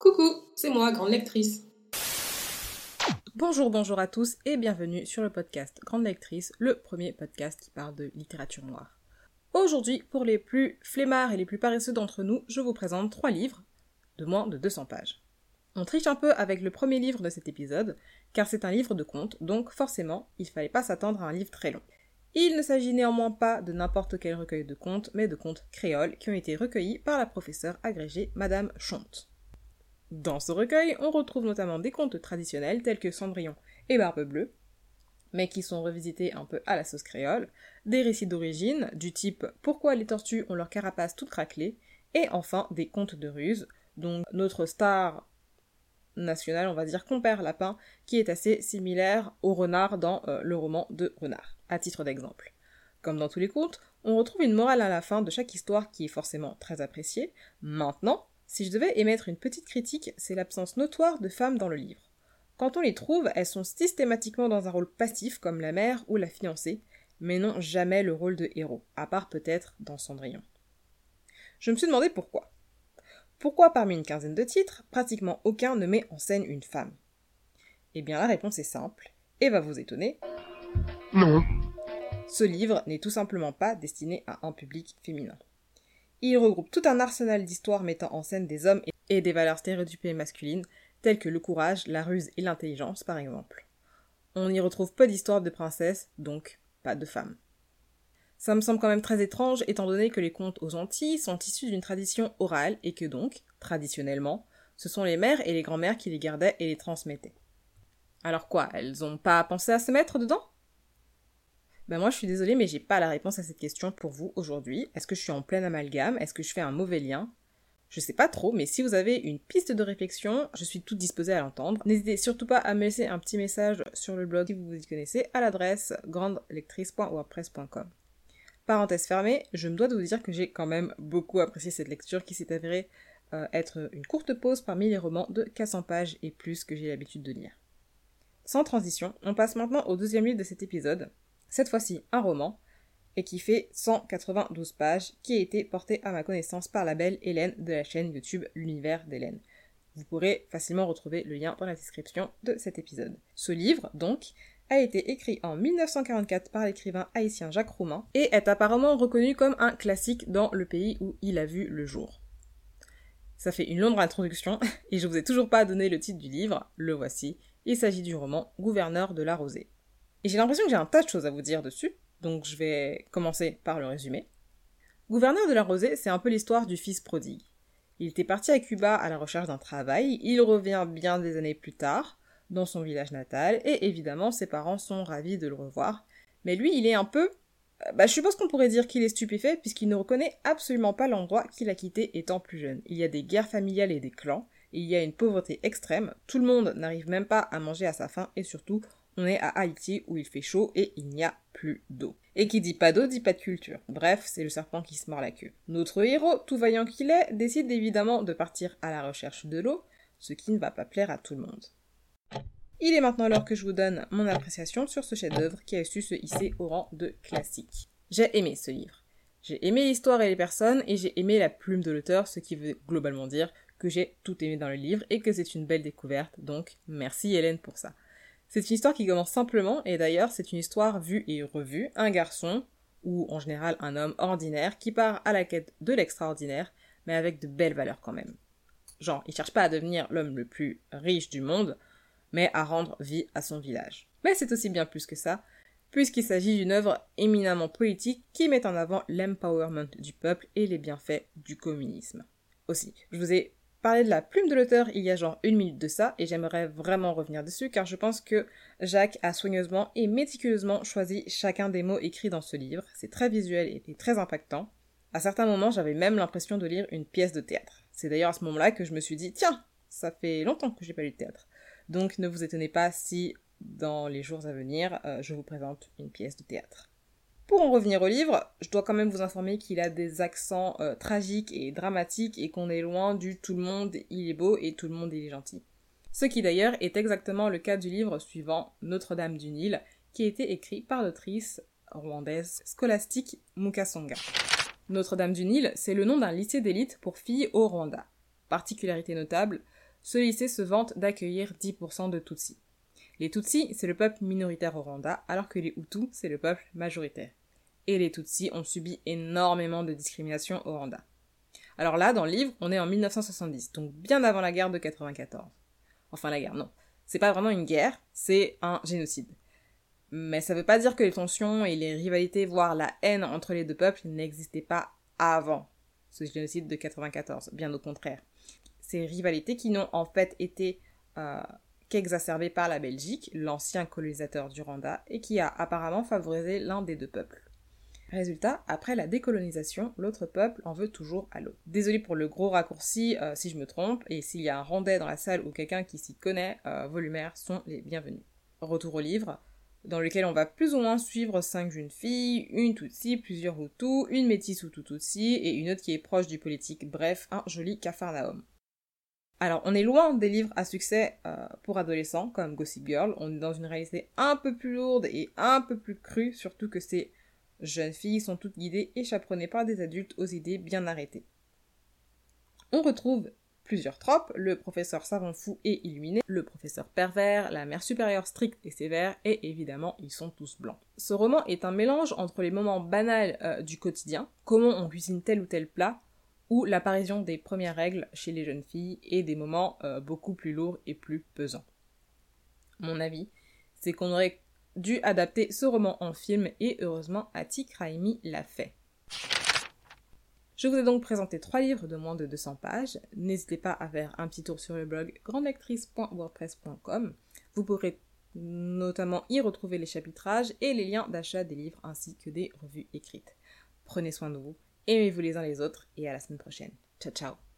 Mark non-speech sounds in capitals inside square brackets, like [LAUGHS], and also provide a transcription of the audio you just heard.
Coucou, c'est moi, grande lectrice. Bonjour, bonjour à tous et bienvenue sur le podcast Grande Lectrice, le premier podcast qui parle de littérature noire. Aujourd'hui, pour les plus flemmards et les plus paresseux d'entre nous, je vous présente trois livres de moins de 200 pages. On triche un peu avec le premier livre de cet épisode, car c'est un livre de contes, donc forcément, il fallait pas s'attendre à un livre très long. Il ne s'agit néanmoins pas de n'importe quel recueil de contes, mais de contes créoles qui ont été recueillis par la professeure agrégée Madame Chonte. Dans ce recueil, on retrouve notamment des contes traditionnels tels que Cendrillon et Barbe Bleue, mais qui sont revisités un peu à la sauce créole, des récits d'origine du type Pourquoi les tortues ont leur carapace toute craquelée, et enfin des contes de ruse, dont notre star nationale, on va dire Compère Lapin, qui est assez similaire au renard dans euh, le roman de Renard, à titre d'exemple. Comme dans tous les contes, on retrouve une morale à la fin de chaque histoire qui est forcément très appréciée. Maintenant, si je devais émettre une petite critique, c'est l'absence notoire de femmes dans le livre. Quand on les trouve, elles sont systématiquement dans un rôle passif comme la mère ou la fiancée, mais n'ont jamais le rôle de héros, à part peut-être dans Cendrillon. Je me suis demandé pourquoi. Pourquoi parmi une quinzaine de titres, pratiquement aucun ne met en scène une femme? Eh bien la réponse est simple, et va vous étonner. Non. Ce livre n'est tout simplement pas destiné à un public féminin. Il regroupe tout un arsenal d'histoires mettant en scène des hommes et des valeurs stéréotypées masculines, telles que le courage, la ruse et l'intelligence, par exemple. On y retrouve peu d'histoires de princesses, donc pas de femmes. Ça me semble quand même très étrange, étant donné que les contes aux Antilles sont issus d'une tradition orale et que donc, traditionnellement, ce sont les mères et les grands-mères qui les gardaient et les transmettaient. Alors quoi, elles ont pas pensé à se mettre dedans? Ben moi je suis désolée mais j'ai pas la réponse à cette question pour vous aujourd'hui. Est-ce que je suis en plein amalgame? Est-ce que je fais un mauvais lien? Je sais pas trop, mais si vous avez une piste de réflexion, je suis toute disposée à l'entendre. N'hésitez surtout pas à me laisser un petit message sur le blog si vous vous y connaissez à l'adresse grandelectrice.wordpress.com. Parenthèse fermée, je me dois de vous dire que j'ai quand même beaucoup apprécié cette lecture qui s'est avérée euh, être une courte pause parmi les romans de 400 pages et plus que j'ai l'habitude de lire. Sans transition, on passe maintenant au deuxième livre de cet épisode, cette fois-ci un roman, et qui fait 192 pages, qui a été porté à ma connaissance par la belle Hélène de la chaîne YouTube L'univers d'Hélène. Vous pourrez facilement retrouver le lien dans la description de cet épisode. Ce livre, donc, a été écrit en 1944 par l'écrivain haïtien Jacques Roumain et est apparemment reconnu comme un classique dans le pays où il a vu le jour. Ça fait une longue introduction [LAUGHS] et je vous ai toujours pas donné le titre du livre, le voici. Il s'agit du roman Gouverneur de la Rosée. Et j'ai l'impression que j'ai un tas de choses à vous dire dessus, donc je vais commencer par le résumé. Gouverneur de la Rosée, c'est un peu l'histoire du fils prodigue. Il était parti à Cuba à la recherche d'un travail, il revient bien des années plus tard, dans son village natal, et évidemment ses parents sont ravis de le revoir. Mais lui, il est un peu... Euh, bah, je suppose qu'on pourrait dire qu'il est stupéfait, puisqu'il ne reconnaît absolument pas l'endroit qu'il a quitté étant plus jeune. Il y a des guerres familiales et des clans, il y a une pauvreté extrême, tout le monde n'arrive même pas à manger à sa faim, et surtout, on est à Haïti où il fait chaud et il n'y a plus d'eau. Et qui dit pas d'eau dit pas de culture. Bref, c'est le serpent qui se mord la queue. Notre héros, tout vaillant qu'il est, décide évidemment de partir à la recherche de l'eau, ce qui ne va pas plaire à tout le monde. Il est maintenant l'heure que je vous donne mon appréciation sur ce chef-d'œuvre qui a su se hisser au rang de classique. J'ai aimé ce livre. J'ai aimé l'histoire et les personnes et j'ai aimé la plume de l'auteur, ce qui veut globalement dire que j'ai tout aimé dans le livre et que c'est une belle découverte, donc merci Hélène pour ça. C'est une histoire qui commence simplement, et d'ailleurs c'est une histoire vue et revue, un garçon, ou en général un homme ordinaire, qui part à la quête de l'extraordinaire, mais avec de belles valeurs quand même. Genre, il cherche pas à devenir l'homme le plus riche du monde, mais à rendre vie à son village. Mais c'est aussi bien plus que ça, puisqu'il s'agit d'une œuvre éminemment politique qui met en avant l'empowerment du peuple et les bienfaits du communisme. Aussi, je vous ai parler de la plume de l'auteur il y a genre une minute de ça, et j'aimerais vraiment revenir dessus, car je pense que Jacques a soigneusement et méticuleusement choisi chacun des mots écrits dans ce livre. C'est très visuel et très impactant. À certains moments, j'avais même l'impression de lire une pièce de théâtre. C'est d'ailleurs à ce moment-là que je me suis dit, tiens, ça fait longtemps que j'ai pas lu de théâtre. Donc ne vous étonnez pas si, dans les jours à venir, euh, je vous présente une pièce de théâtre. Pour en revenir au livre, je dois quand même vous informer qu'il a des accents euh, tragiques et dramatiques et qu'on est loin du tout le monde il est beau et tout le monde il est gentil. Ce qui d'ailleurs est exactement le cas du livre suivant Notre-Dame du Nil, qui a été écrit par l'autrice rwandaise Scholastique Mukasonga. Notre-Dame du Nil, c'est le nom d'un lycée d'élite pour filles au Rwanda. Particularité notable, ce lycée se vante d'accueillir 10% de Tutsis. Les Tutsis, c'est le peuple minoritaire au Rwanda, alors que les Hutus, c'est le peuple majoritaire. Et les Tutsis ont subi énormément de discrimination au Rwanda. Alors là, dans le livre, on est en 1970, donc bien avant la guerre de 94. Enfin la guerre, non. C'est pas vraiment une guerre, c'est un génocide. Mais ça veut pas dire que les tensions et les rivalités, voire la haine entre les deux peuples n'existaient pas avant ce génocide de 94, bien au contraire. Ces rivalités qui n'ont en fait été euh, qu'exacerbées par la Belgique, l'ancien colonisateur du Rwanda, et qui a apparemment favorisé l'un des deux peuples. Résultat, après la décolonisation, l'autre peuple en veut toujours à l'autre. Désolé pour le gros raccourci euh, si je me trompe, et s'il y a un Rwandais dans la salle ou quelqu'un qui s'y connaît, euh, vos lumières sont les bienvenues. Retour au livre dans lequel on va plus ou moins suivre cinq jeunes filles, une Tutsi, plusieurs Hutus, une métisse Hutu Tutsi et une autre qui est proche du politique, bref, un joli cafarnaum. Alors, on est loin des livres à succès euh, pour adolescents comme Gossip Girl, on est dans une réalité un peu plus lourde et un peu plus crue, surtout que ces jeunes filles sont toutes guidées et chaperonnées par des adultes aux idées bien arrêtées. On retrouve plusieurs tropes, le professeur savant fou et illuminé, le professeur pervers, la mère supérieure stricte et sévère, et évidemment, ils sont tous blancs. Ce roman est un mélange entre les moments banals euh, du quotidien, comment on cuisine tel ou tel plat, ou l'apparition des premières règles chez les jeunes filles, et des moments euh, beaucoup plus lourds et plus pesants. Mon avis, c'est qu'on aurait dû adapter ce roman en film, et heureusement, Atik Raimi l'a fait. Je vous ai donc présenté trois livres de moins de 200 pages. N'hésitez pas à faire un petit tour sur le blog grandlectrice.wordpress.com. Vous pourrez notamment y retrouver les chapitrages et les liens d'achat des livres ainsi que des revues écrites. Prenez soin de vous, aimez-vous les uns les autres et à la semaine prochaine. Ciao ciao